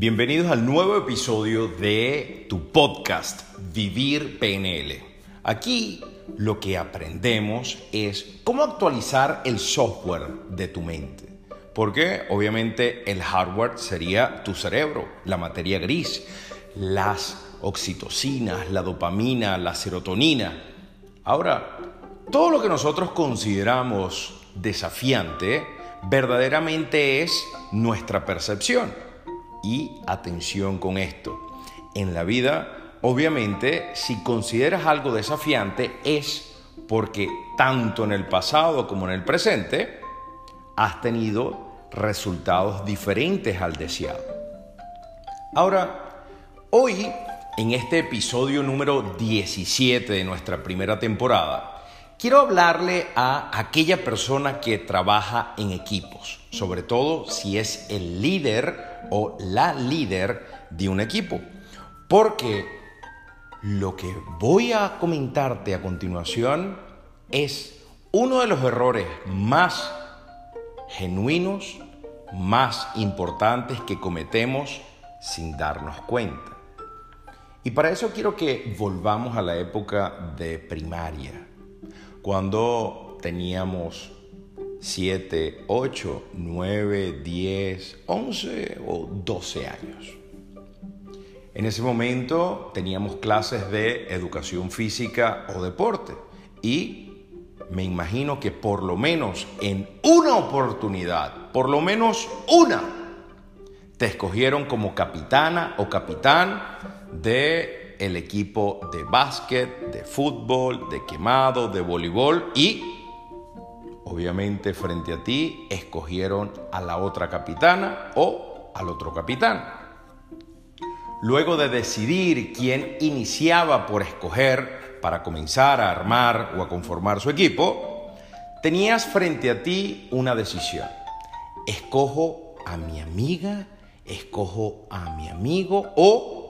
Bienvenidos al nuevo episodio de tu podcast Vivir PNL. Aquí lo que aprendemos es cómo actualizar el software de tu mente. Porque obviamente el hardware sería tu cerebro, la materia gris, las oxitocinas, la dopamina, la serotonina. Ahora, todo lo que nosotros consideramos desafiante verdaderamente es nuestra percepción. Y atención con esto. En la vida, obviamente, si consideras algo desafiante es porque tanto en el pasado como en el presente has tenido resultados diferentes al deseado. Ahora, hoy, en este episodio número 17 de nuestra primera temporada, Quiero hablarle a aquella persona que trabaja en equipos, sobre todo si es el líder o la líder de un equipo, porque lo que voy a comentarte a continuación es uno de los errores más genuinos, más importantes que cometemos sin darnos cuenta. Y para eso quiero que volvamos a la época de primaria cuando teníamos 7, 8, 9, 10, 11 o 12 años. En ese momento teníamos clases de educación física o deporte y me imagino que por lo menos en una oportunidad, por lo menos una, te escogieron como capitana o capitán de el equipo de básquet, de fútbol, de quemado, de voleibol y obviamente frente a ti escogieron a la otra capitana o al otro capitán. Luego de decidir quién iniciaba por escoger para comenzar a armar o a conformar su equipo, tenías frente a ti una decisión. ¿Escojo a mi amiga? ¿Escojo a mi amigo? ¿O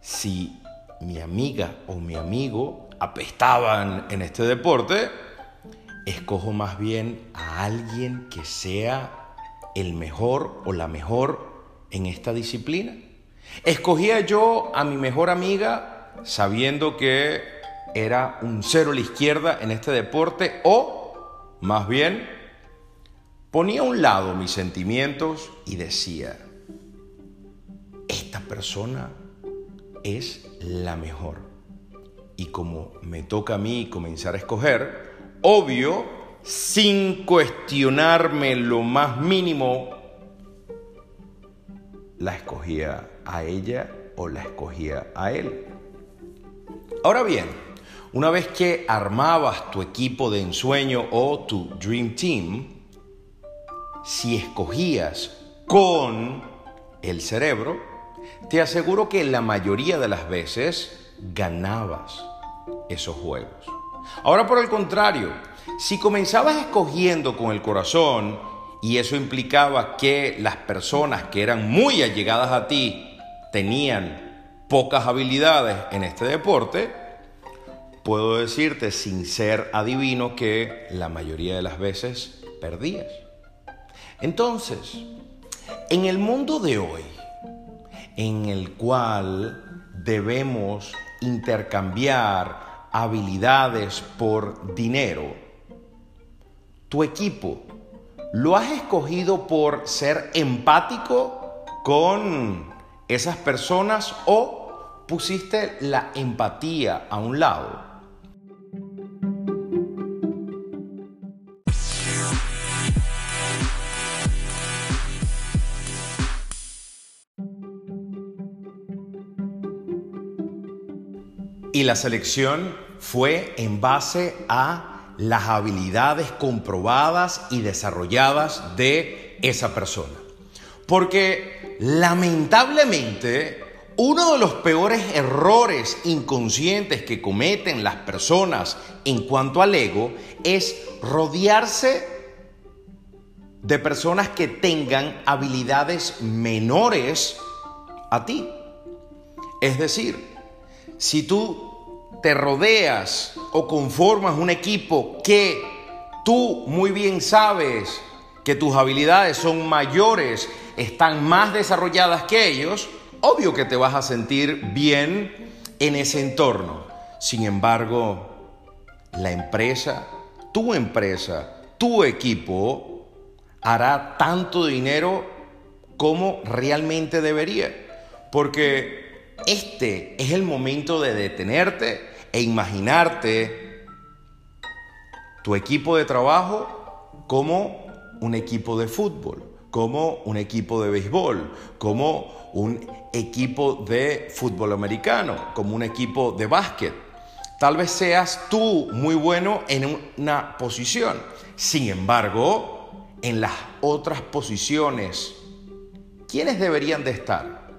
si mi amiga o mi amigo apestaban en este deporte, escojo más bien a alguien que sea el mejor o la mejor en esta disciplina. Escogía yo a mi mejor amiga sabiendo que era un cero a la izquierda en este deporte o más bien ponía a un lado mis sentimientos y decía, esta persona es la mejor. Y como me toca a mí comenzar a escoger, obvio, sin cuestionarme lo más mínimo, la escogía a ella o la escogía a él. Ahora bien, una vez que armabas tu equipo de ensueño o tu Dream Team, si escogías con el cerebro, te aseguro que la mayoría de las veces ganabas esos juegos. Ahora por el contrario, si comenzabas escogiendo con el corazón y eso implicaba que las personas que eran muy allegadas a ti tenían pocas habilidades en este deporte, puedo decirte sin ser adivino que la mayoría de las veces perdías. Entonces, en el mundo de hoy, en el cual debemos intercambiar habilidades por dinero. Tu equipo, ¿lo has escogido por ser empático con esas personas o pusiste la empatía a un lado? Y la selección fue en base a las habilidades comprobadas y desarrolladas de esa persona. Porque lamentablemente uno de los peores errores inconscientes que cometen las personas en cuanto al ego es rodearse de personas que tengan habilidades menores a ti. Es decir, si tú te rodeas o conformas un equipo que tú muy bien sabes que tus habilidades son mayores, están más desarrolladas que ellos, obvio que te vas a sentir bien en ese entorno. Sin embargo, la empresa, tu empresa, tu equipo hará tanto dinero como realmente debería. Porque este es el momento de detenerte e imaginarte tu equipo de trabajo como un equipo de fútbol, como un equipo de béisbol, como un equipo de fútbol americano, como un equipo de básquet. Tal vez seas tú muy bueno en una posición. Sin embargo, en las otras posiciones, ¿quiénes deberían de estar?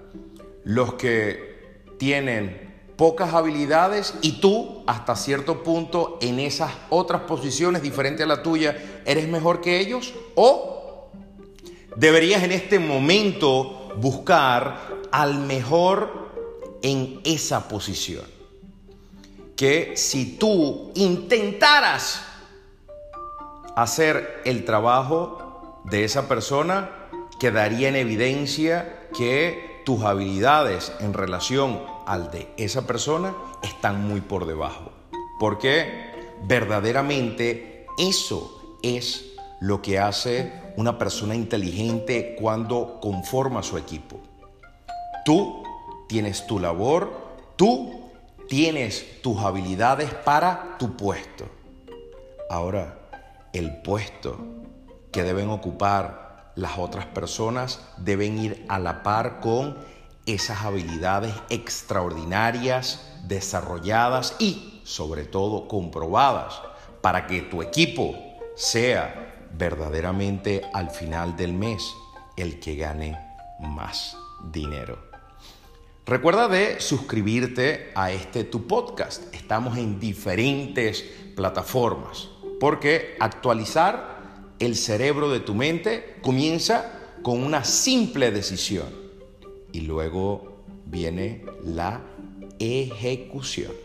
Los que tienen pocas habilidades y tú hasta cierto punto en esas otras posiciones diferentes a la tuya eres mejor que ellos o deberías en este momento buscar al mejor en esa posición. Que si tú intentaras hacer el trabajo de esa persona, quedaría en evidencia que tus habilidades en relación al de esa persona están muy por debajo. Porque verdaderamente eso es lo que hace una persona inteligente cuando conforma su equipo. Tú tienes tu labor, tú tienes tus habilidades para tu puesto. Ahora, el puesto que deben ocupar las otras personas deben ir a la par con esas habilidades extraordinarias, desarrolladas y sobre todo comprobadas para que tu equipo sea verdaderamente al final del mes el que gane más dinero. Recuerda de suscribirte a este tu podcast. Estamos en diferentes plataformas porque actualizar el cerebro de tu mente comienza con una simple decisión y luego viene la ejecución.